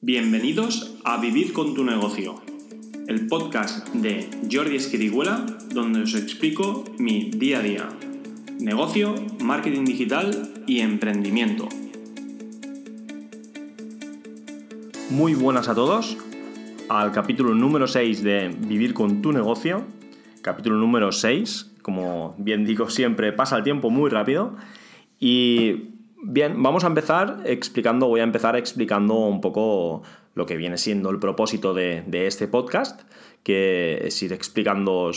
Bienvenidos a Vivir con tu negocio, el podcast de Jordi Esquiriguela, donde os explico mi día a día, negocio, marketing digital y emprendimiento. Muy buenas a todos al capítulo número 6 de Vivir con tu negocio, capítulo número 6, como bien digo siempre, pasa el tiempo muy rápido y Bien, vamos a empezar explicando, voy a empezar explicando un poco lo que viene siendo el propósito de, este podcast, que es ir explicando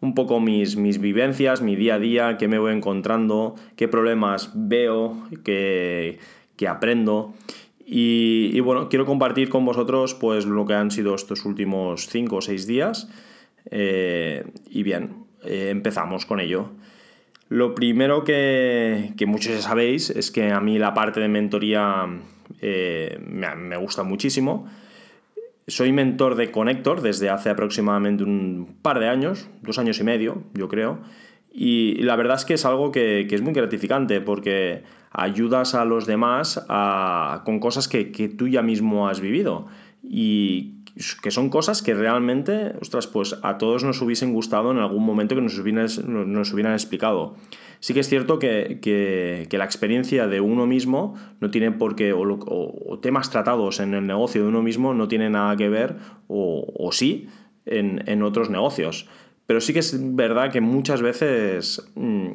un poco mis, mis, vivencias, mi día a día, qué me voy encontrando, qué problemas veo, qué, aprendo. Y, bueno, quiero compartir con vosotros pues lo que han sido estos últimos 5 o 6 días. Eh, y bien, eh, empezamos con ello. Lo primero que, muchos ya sabéis es que a mí la parte de mentoría eh, me, gusta muchísimo. Soy mentor de Connector desde hace aproximadamente un par de años, dos años y medio, yo creo. Y la verdad es que es algo que, es muy gratificante porque ayudas a los demás con cosas que, que, tú ya mismo has vivido. Y que son cosas que realmente, ostras, pues a todos nos hubiesen gustado en algún momento que nos hubieran, nos hubieran explicado. Sí que es cierto que, la experiencia de uno mismo no tiene por qué, o, temas tratados en el negocio de uno mismo no tiene nada que ver, o, sí, en, otros negocios. Pero sí que es verdad que muchas veces mm,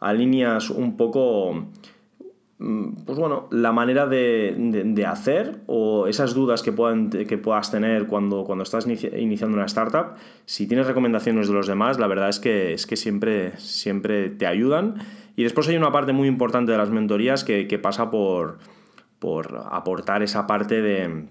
alineas un poco pues bueno, la manera de, hacer o esas dudas que, puedan, que puedas tener cuando, cuando estás iniciando una startup, si tienes recomendaciones de los demás, la verdad es que, es que siempre, siempre te ayudan. Y después hay una parte muy importante de las mentorías que, pasa por, por aportar esa parte de,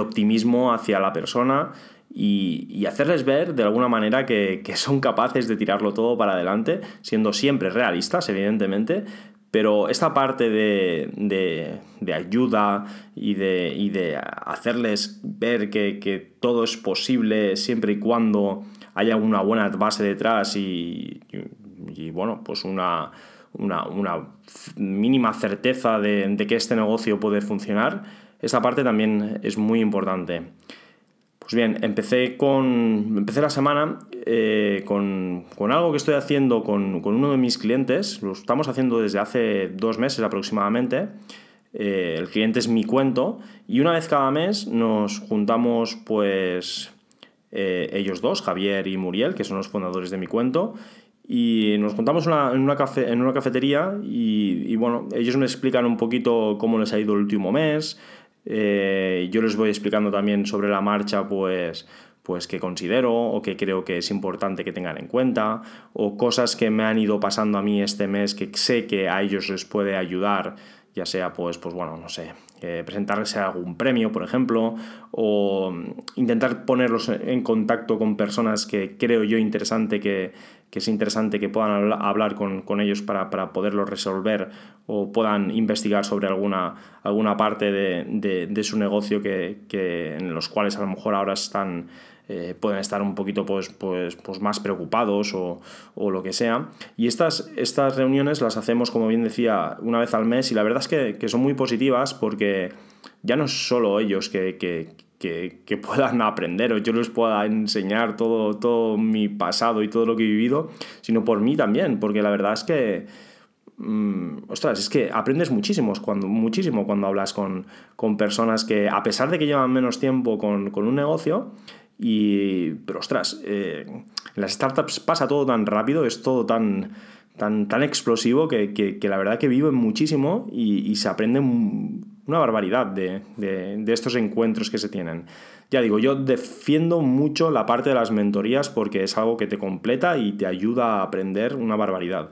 optimismo hacia la persona y, hacerles ver de alguna manera que, que, son capaces de tirarlo todo para adelante, siendo siempre realistas, evidentemente, pero esta parte de, ayuda y de, hacerles ver que, todo es posible siempre y cuando haya una buena base detrás y, bueno, pues una, mínima certeza de, que este negocio puede funcionar, esta parte también es muy importante. Pues bien, empecé, con, empecé la semana eh, con, algo que estoy haciendo con, uno de mis clientes, lo estamos haciendo desde hace dos meses aproximadamente. Eh, el cliente es mi cuento. Y una vez cada mes nos juntamos pues eh, ellos dos, Javier y Muriel, que son los fundadores de mi cuento, y nos juntamos en, una en una cafetería y, y, bueno, ellos me explican un poquito cómo les ha ido el último mes, eh, yo les voy explicando también sobre la marcha, pues, pues que considero o que creo que es importante que tengan en cuenta, o cosas que me han ido pasando a mí este mes que sé que a ellos les puede ayudar, ya sea pues, pues bueno, no sé, eh, presentarles algún premio, por ejemplo, o intentar ponerlos en contacto con personas que creo yo interesante que, es interesante que puedan hablar con, ellos para, poderlo resolver o puedan investigar sobre alguna, alguna parte de, su negocio que, en los cuales a lo mejor ahora están eh, pueden estar un poquito pues, pues, pues más preocupados o, lo que sea. Y estas, estas reuniones las hacemos, como bien decía, una vez al mes y la verdad es que, son muy positivas porque ya no es solo ellos que, puedan aprender o yo les pueda enseñar todo, todo mi pasado y todo lo que he vivido, sino por mí también, porque la verdad es que mm, ostras, es que aprendes muchísimo cuando, muchísimo cuando hablas con, personas que, a pesar de que llevan menos tiempo con, con un negocio, y, pero ostras, eh, en las startups pasa todo tan rápido, es todo tan, tan, tan explosivo que, la verdad que viven muchísimo y, se aprende una barbaridad de, estos encuentros que se tienen. Ya digo, yo defiendo mucho la parte de las mentorías porque es algo que te completa y te ayuda a aprender una barbaridad.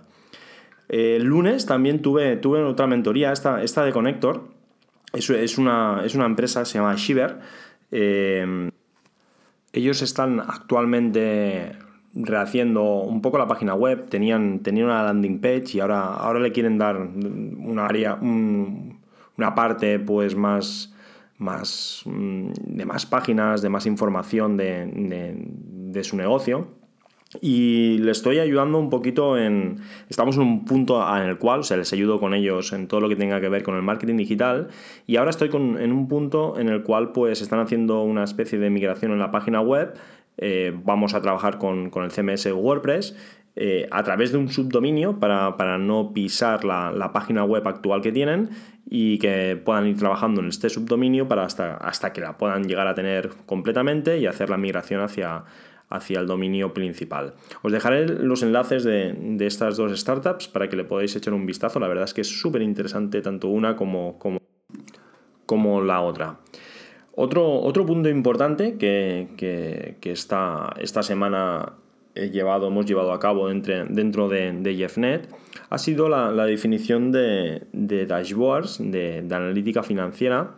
El lunes también tuve, tuve otra mentoría, esta, esta de Connector. Es, es, una, es una empresa, se llama Shiver. Eh, ellos están actualmente rehaciendo un poco la página web, tenían, tenían una landing page y ahora, ahora le quieren dar una área, una parte pues más, más mm, de más páginas, de más información de, su negocio. Y le estoy ayudando un poquito en... Estamos en un punto en el cual, se les ayudo con ellos en todo lo que tenga que ver con el marketing digital. Y ahora estoy en un punto en el cual pues están haciendo una especie de migración en la página web, eh, vamos a trabajar con, el CMS WordPress eh, a través de un subdominio para, no pisar la, la, página web actual que tienen y que puedan ir trabajando en este subdominio para hasta, hasta que la puedan llegar a tener completamente y hacer la migración hacia hacia el dominio principal. Os dejaré los enlaces de, estas dos startups para que le podáis echar un vistazo. La verdad es que es súper interesante tanto una como, como, como, la otra. Otro, otro punto importante que, que, esta, semana he llevado, hemos llevado a cabo dentro de, de JeffNet ha sido la, definición de, dashboards, de, de analítica financiera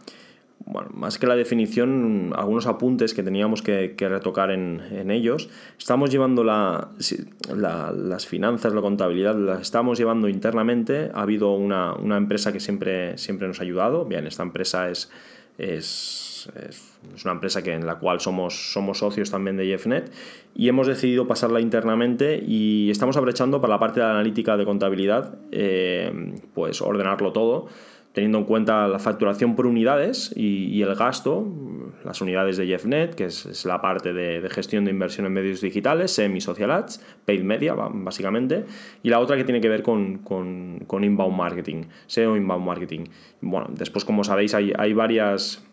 bueno, más que la definición, algunos apuntes que teníamos que, retocar en, ellos. Estamos llevando las finanzas, la contabilidad, las estamos llevando internamente. Ha habido una, empresa que siempre, siempre nos ha ayudado. Bien, esta empresa es, es, una empresa que, en la cual somos, somos socios también de JeffNet y hemos decidido pasarla internamente y estamos aprovechando para la parte de la analítica de contabilidad, eh, pues ordenarlo todo teniendo en cuenta la facturación por unidades y, el gasto, las unidades de JeffNet, que es, la parte de, gestión de inversión en medios digitales, semi social ads, paid media, básicamente, y la otra que tiene que ver con, con, inbound marketing, SEO inbound marketing. Bueno, después, como sabéis, hay, hay varias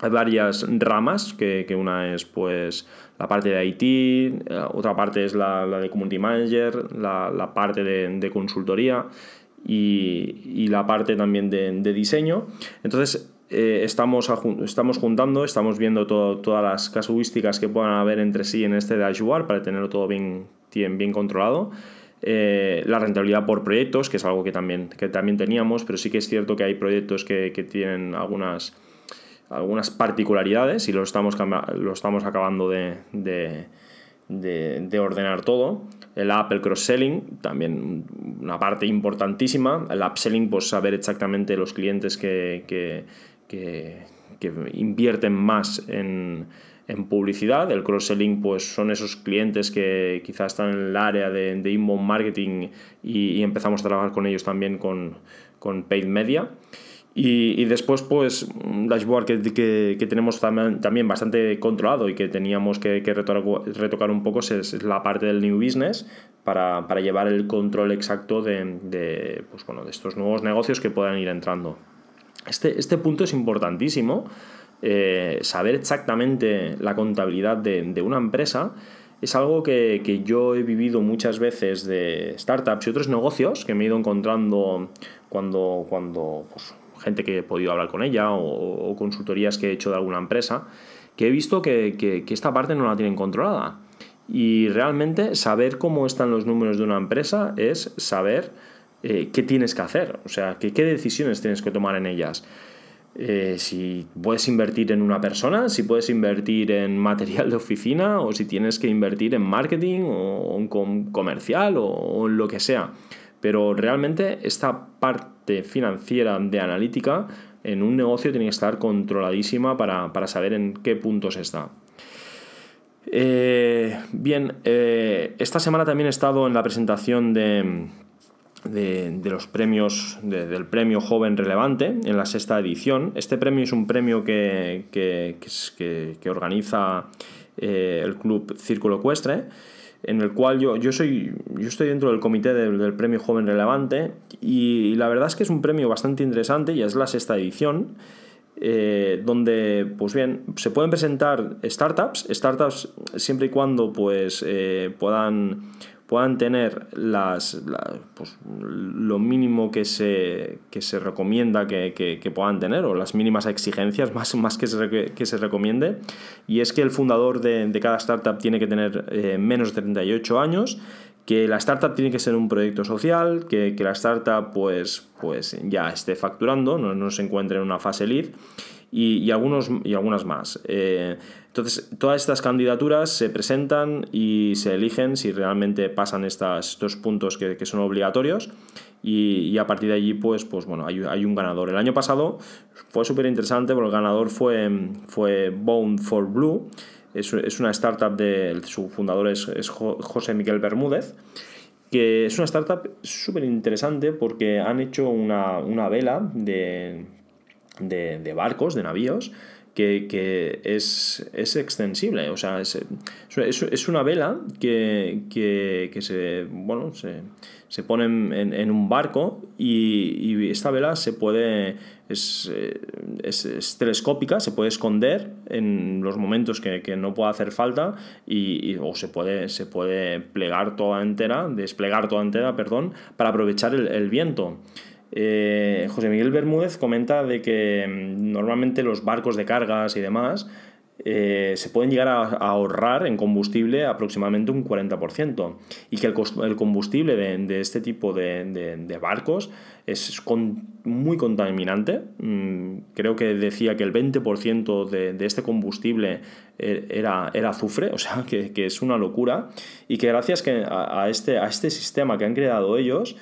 hay varias ramas, que, una es pues la parte de IT, eh, otra parte es la, de Community Manager, la, parte de, de, consultoría y, la parte también de, diseño. Entonces, eh, estamos, estamos juntando, estamos viendo todas las casuísticas que puedan haber entre sí en este dashboard para tenerlo todo bien, bien, controlado. Eh, la rentabilidad por proyectos, que es algo que también, que también teníamos, pero sí que es cierto que hay proyectos que, tienen algunas, algunas particularidades y lo estamos, lo estamos acabando de, de ordenar todo. El Apple cross-selling, también una parte importantísima. El upselling, pues saber exactamente los clientes que, que, invierten más en, publicidad. El cross-selling, pues son esos clientes que quizás están en el área de, de inbound marketing y, empezamos a trabajar con ellos también con, con paid media. Y, después, pues, un dashboard que, que, tenemos también, bastante controlado y que teníamos que, retocar, un poco es, la parte del new business para, para llevar el control exacto de, pues, bueno, de estos nuevos negocios que puedan ir entrando. Este, este punto es importantísimo, eh, saber exactamente la contabilidad de, una empresa es algo que, que, yo he vivido muchas veces de startups y otros negocios que me he ido encontrando cuando, cuando pues, gente que he podido hablar con ella o, consultorías que he hecho de alguna empresa, que he visto que, esta parte no la tienen controlada. Y realmente saber cómo están los números de una empresa es saber eh, qué tienes que hacer, o sea, qué decisiones tienes que tomar en ellas. Eh, si puedes invertir en una persona, si puedes invertir en material de oficina o si tienes que invertir en marketing o en comercial o en lo que sea. Pero realmente esta parte financiera de analítica en un negocio tiene que estar controladísima para, saber en qué puntos está. Eh, bien, eh, esta semana también he estado en la presentación de, de, los premios, del premio Joven Relevante en la sexta edición. Este premio es un premio que, que, organiza eh, el Club Círculo Ecuestre en el cual yo, yo, soy, yo estoy dentro del comité del, premio Joven Relevante y, la verdad es que es un premio bastante interesante, y es la sexta edición, eh, donde pues bien, se pueden presentar startups, startups siempre y cuando pues, eh, puedan puedan tener las, pues, lo mínimo que se, que se recomienda que, puedan tener, o las mínimas exigencias más, más que, se, que se recomiende, y es que el fundador de, cada startup tiene que tener eh, menos de 38 años, que la startup tiene que ser un proyecto social, que, la startup pues, pues ya esté facturando, no, no se encuentre en una fase lead, y, algunos, y algunas más. Eh, entonces, todas estas candidaturas se presentan y se eligen si realmente pasan estas, estos puntos que, son obligatorios y, a partir de allí, pues, pues bueno, hay, hay un ganador. El año pasado fue súper interesante porque el ganador fue, fue Bone for Blue. es, una startup de su fundador es, José Miguel Bermúdez, que es una startup súper interesante porque han hecho una, vela de, de, barcos, de navíos, que, es, extensible. O sea, es, es, una vela que, se, bueno, se, pone en, un barco y, esta vela se puede. Es, telescópica, se puede esconder en los momentos que, no pueda hacer falta y, o se puede, se puede plegar toda entera, desplegar toda entera, perdón, para aprovechar el viento. Eh, José Miguel Bermúdez comenta de que mm, normalmente los barcos de cargas y demás eh, se pueden llegar a, ahorrar en combustible aproximadamente un 40% y que el, combustible de, este tipo de, barcos es muy contaminante. Mm, creo que decía que el 20% de, este combustible eh, era, azufre, o sea que, es una locura y que gracias este, a este sistema que han creado ellos,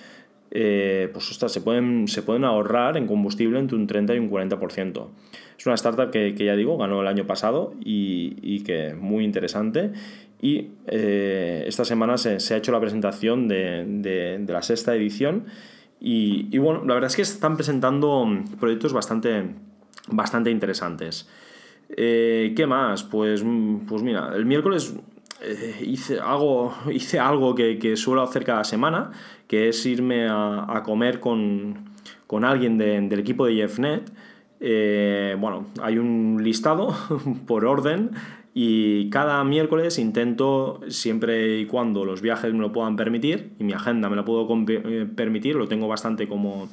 eh, pues se pueden, se pueden ahorrar en combustible entre un 30 y un 40%. Es una startup que, ya digo, ganó el año pasado y, y que muy interesante. Y eh, esta semana se, ha hecho la presentación de, la sexta edición. Y, bueno, la verdad es que están presentando proyectos bastante, bastante interesantes. Eh, ¿Qué más? Pues, pues mira, el miércoles hice, algo, hice algo que, que, suelo hacer cada semana, que es irme a, comer con, alguien del equipo de JeffNet. Eh, bueno, hay un listado por orden y cada miércoles intento, siempre y cuando los viajes me lo puedan permitir y mi agenda me lo puedo eh, permitir, lo tengo bastante como,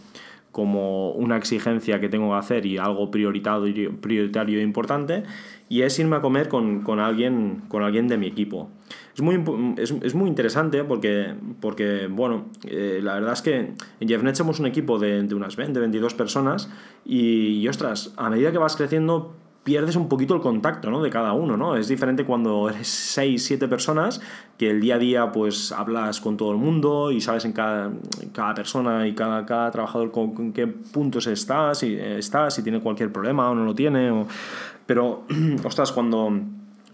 como una exigencia que tengo que hacer y algo prioritario, prioritario e importante, y es irme a comer con, alguien, con alguien de mi equipo. Es muy, es, muy interesante porque, porque bueno, eh, la verdad es que en JeffNet somos un equipo de, unas 20, 22 personas y, ostras, a medida que vas creciendo pierdes un poquito el contacto ¿no? de cada uno, ¿no? Es diferente cuando eres 6, 7 personas, que el día a día pues hablas con todo el mundo y sabes en cada, cada persona y cada, cada trabajador con, qué puntos está, si está, si tiene cualquier problema o no lo tiene. Pero, ostras, cuando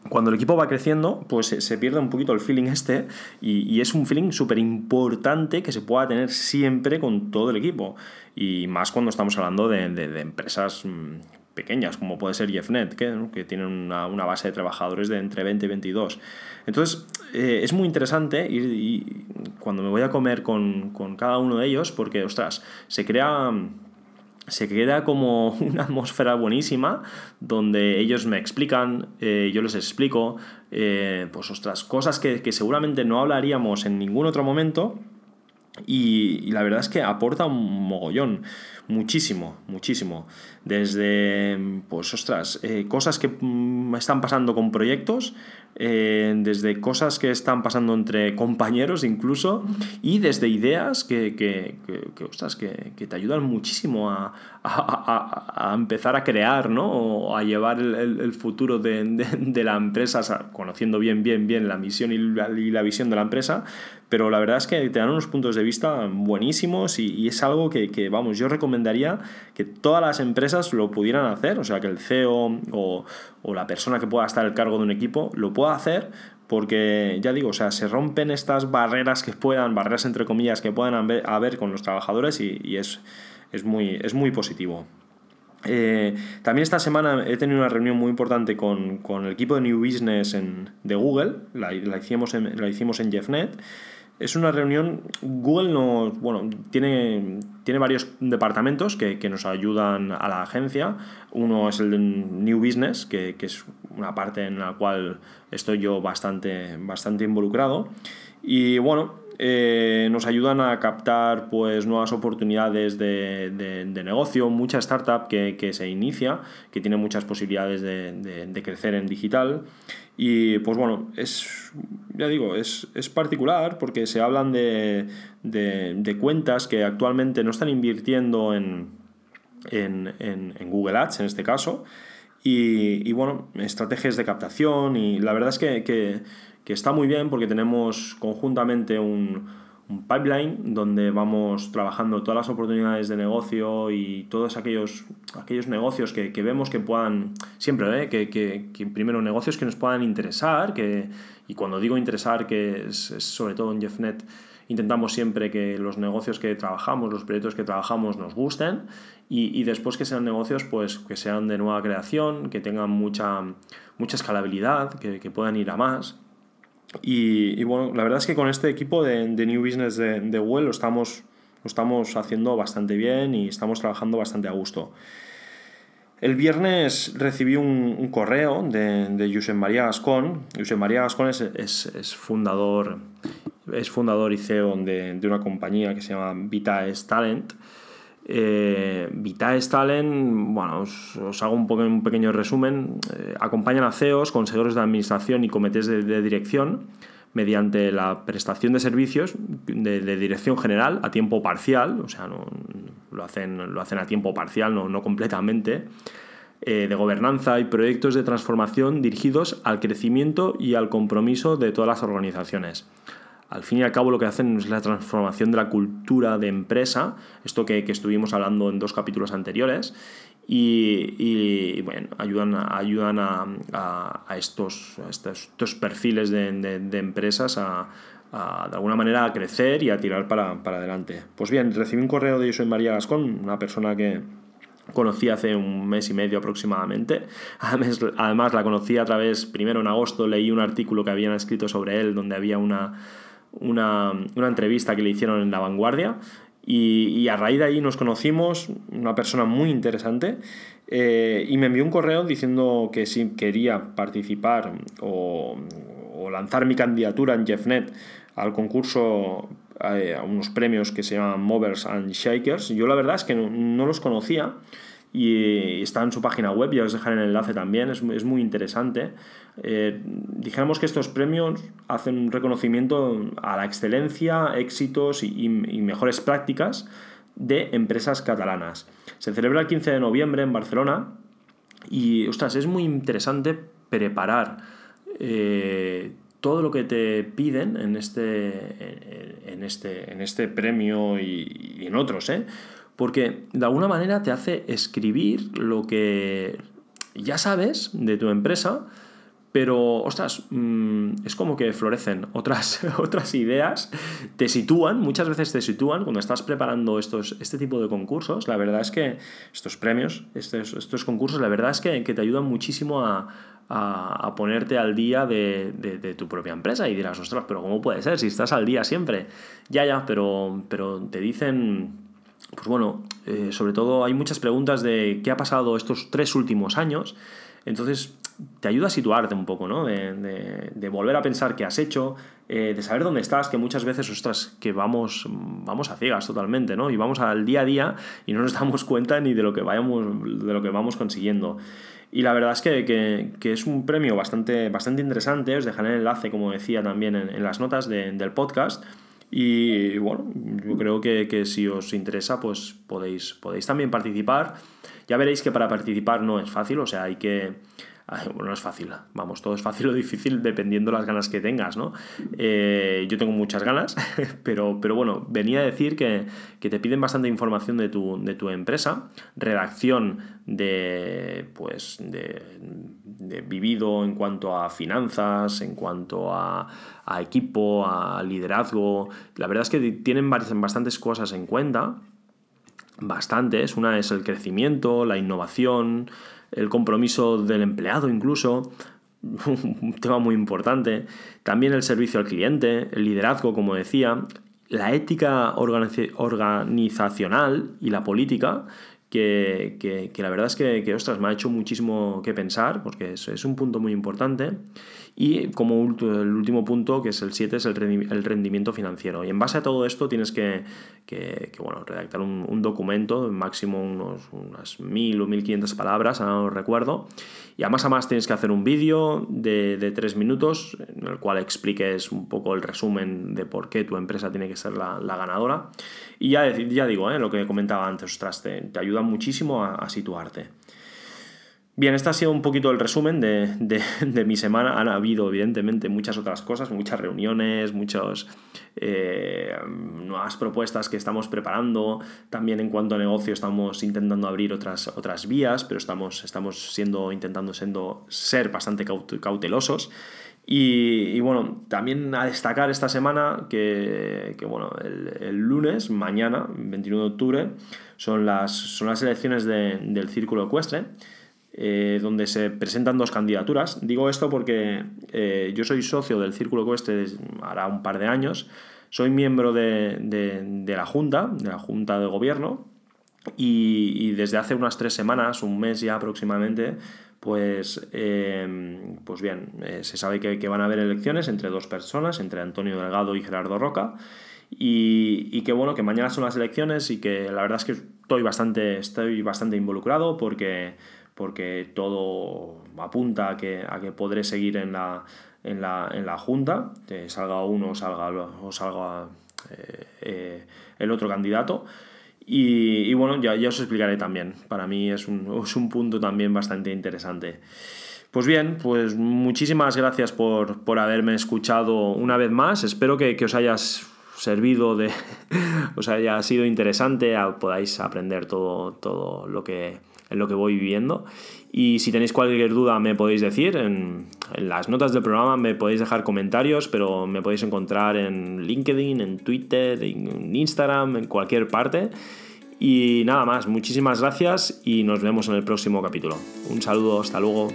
cuando el equipo va creciendo, pues se pierde un poquito el feeling este y, es un feeling súper importante que se pueda tener siempre con todo el equipo. Y más cuando estamos hablando de, empresas mm, pequeñas, como puede ser JeffNet, que, que tienen una, base de trabajadores de entre 20 y 22. Entonces, eh, es muy interesante ir, y cuando me voy a comer con, con cada uno de ellos, porque, ostras, se crea se queda como una atmósfera buenísima donde ellos me explican, eh, yo les explico, eh, pues ostras, cosas que, que, seguramente no hablaríamos en ningún otro momento y, la verdad es que aporta un mogollón, muchísimo, muchísimo. Desde, pues ostras, eh, cosas que mm, están pasando con proyectos, eh, desde cosas que están pasando entre compañeros incluso, y desde ideas que, que, que, ostras, que, te ayudan muchísimo a, a, a, empezar a crear, ¿no? O a llevar el, el, futuro de, de, la empresa, conociendo bien, bien, bien la misión y la, y la, visión de la empresa, pero la verdad es que te dan unos puntos de vista buenísimos y, y es algo que, que, vamos, yo recomendaría que todas las empresas lo pudieran hacer, o sea, que el CEO o, o la persona que pueda estar al cargo de un equipo lo pueda hacer porque ya digo, o sea, se rompen estas barreras que puedan, barreras entre comillas, que puedan haber, con los trabajadores y, es, es, muy, es muy positivo. Eh, también esta semana he tenido una reunión muy importante con, el equipo de New Business en, de Google, la, hicimos en, la hicimos en JeffNet es una reunión, Google no, bueno, tiene, tiene varios departamentos que, nos ayudan a la agencia. Uno es el de New Business, que, es una parte en la cual estoy yo bastante, bastante involucrado. Y bueno, eh, nos ayudan a captar pues, nuevas oportunidades de, negocio, mucha startup que, se inicia, que tiene muchas posibilidades de, crecer en digital. Y pues bueno, es, ya digo, es, particular porque se hablan de, cuentas que actualmente no están invirtiendo en, en, Google Ads en este caso. Y, bueno, estrategias de captación y la verdad es que, que está muy bien porque tenemos conjuntamente un, un pipeline donde vamos trabajando todas las oportunidades de negocio y todos aquellos, aquellos negocios que, vemos que puedan, siempre, ¿eh? que, que, primero negocios que nos puedan interesar, que, y cuando digo interesar, que es, sobre todo en JeffNet, intentamos siempre que los negocios que trabajamos, los proyectos que trabajamos nos gusten y, y, después que sean negocios pues, que sean de nueva creación, que tengan mucha, mucha escalabilidad, que, que puedan ir a más. Y, bueno, la verdad es que con este equipo de, New Business de, de Google lo estamos, lo estamos haciendo bastante bien y estamos trabajando bastante a gusto. El viernes recibí un, correo de, de Josep María Gascón. Josep María Gascón es, es, es, fundador, es fundador y CEO de, de, una compañía que se llama Vitaes Talent. Eh, Vitaes Talent, bueno, os, hago un, un, pequeño resumen. Eh, acompañan a CEOs, consejeros de administración y comités de, dirección mediante la prestación de servicios de, dirección general a tiempo parcial, o sea, lo, hacen, lo hacen a tiempo parcial, no, no completamente, eh, de gobernanza y proyectos de transformación dirigidos al crecimiento y al compromiso de todas las organizaciones al fin y al cabo lo que hacen es la transformación de la cultura de empresa, esto que, estuvimos hablando en dos capítulos anteriores, y, bueno, ayudan, ayudan a, estos, estos, perfiles de, empresas a, de alguna manera a crecer y a tirar para, adelante. Pues bien, recibí un correo de Yo soy María Gascón, una persona que, conocí hace un mes y medio aproximadamente. Además, la conocí a través, primero en agosto leí un artículo que habían escrito sobre él donde había una, una, entrevista que le hicieron en La Vanguardia y, a raíz de ahí nos conocimos, una persona muy interesante, eh, y me envió un correo diciendo que si quería participar o, lanzar mi candidatura en JeffNet al concurso, eh, a unos premios que se llaman Movers and Shakers. Yo la verdad es que no los conocía y está en su página web, ya os dejaré el enlace también, es, es muy interesante. Eh, dijéramos que estos premios hacen un reconocimiento a la excelencia, éxitos y, mejores prácticas de empresas catalanas. Se celebra el 15 de noviembre en Barcelona y, ostras, es muy interesante preparar eh, todo lo que te piden en este, en este, en este premio y, en otros, ¿eh? Porque de alguna manera te hace escribir lo que ya sabes de tu empresa, pero, ostras, mm, es como que florecen otras, otras ideas, te sitúan, muchas veces te sitúan cuando estás preparando estos, este tipo de concursos. La verdad es que estos premios, estos, estos concursos, la verdad es que, te ayudan muchísimo a, ponerte al día de, tu propia empresa y dirás, ostras, pero ¿cómo puede ser si estás al día siempre? Ya, ya, pero, pero te dicen pues bueno, eh, sobre todo hay muchas preguntas de qué ha pasado estos tres últimos años. Entonces, te ayuda a situarte un poco, ¿no? De, volver a pensar qué has hecho, eh, de saber dónde estás, que muchas veces, ostras, que vamos, vamos a ciegas totalmente, ¿no? Y vamos al día a día y no nos damos cuenta ni de lo que, vayamos, de lo que vamos consiguiendo. Y la verdad es que, es un premio bastante, bastante interesante. Os dejaré el enlace, como decía también en, las notas del podcast. Y bueno, yo creo que, si os interesa, pues podéis, podéis también participar. Ya veréis que para participar no es fácil, o sea, hay que bueno, no es fácil, vamos, todo es fácil o difícil dependiendo las ganas que tengas, ¿no? Eh, yo tengo muchas ganas, pero, pero bueno, venía a decir que, te piden bastante información de tu, de tu empresa, redacción de, pues, de, vivido en cuanto a finanzas, en cuanto a, a equipo, a liderazgo. La verdad es que tienen bastantes cosas en cuenta, bastantes. Una es el crecimiento, la innovación, el compromiso del empleado incluso, un tema muy importante, también el servicio al cliente, el liderazgo, como decía, la ética organizacional y la política, que, la verdad es que, ostras, me ha hecho muchísimo que pensar, porque es, es un punto muy importante. Y como el último punto, que es el 7, es el rendimiento financiero. Y en base a todo esto tienes que, bueno, redactar un, documento, máximo unos, unas 1000 o 1500 palabras, ahora no recuerdo. Y además, más tienes que hacer un vídeo de, de 3 minutos en el cual expliques un poco el resumen de por qué tu empresa tiene que ser la, ganadora. Y ya, ya digo, ¿eh? lo que comentaba antes, ostras, te, ayuda muchísimo a situarte. Bien, este ha sido un poquito el resumen de, mi semana. Han habido, evidentemente, muchas otras cosas, muchas reuniones, muchas eh, nuevas propuestas que estamos preparando. También en cuanto a negocio estamos intentando abrir otras, otras vías, pero estamos, estamos siendo, intentando siendo, ser bastante cautelosos. Y, bueno, también a destacar esta semana que, bueno, el, lunes, mañana, 21 de octubre, son las, son las elecciones del Círculo Ecuestre. Eh, donde se presentan dos candidaturas. Digo esto porque eh, yo soy socio del Círculo Ecuestre desde hará un par de años, soy miembro de, la Junta, de la Junta de Gobierno, y, desde hace unas tres semanas, un mes ya aproximadamente, pues, eh, pues bien, se sabe que, que, van a haber elecciones entre dos personas, entre Antonio Delgado y Gerardo Roca, y, y, que bueno, que mañana son las elecciones y que la verdad es que estoy bastante, estoy bastante involucrado porque porque todo apunta a que, a que podré seguir en la, en la, en la Junta, que salga uno salga, o salga eh, eh, el otro candidato. Y, bueno, ya, ya, os explicaré también. Para mí es un, es un, punto también bastante interesante. Pues bien, pues muchísimas gracias por, por haberme escuchado una vez más. Espero que, que os hayas servido de. os haya sido interesante, podáis aprender todo, todo lo que en lo que voy viviendo. Y si tenéis cualquier duda me podéis decir, en, las notas del programa me podéis dejar comentarios, pero me podéis encontrar en LinkedIn, en Twitter, en Instagram, en cualquier parte. Y nada más, muchísimas gracias y nos vemos en el próximo capítulo. Un saludo, hasta luego.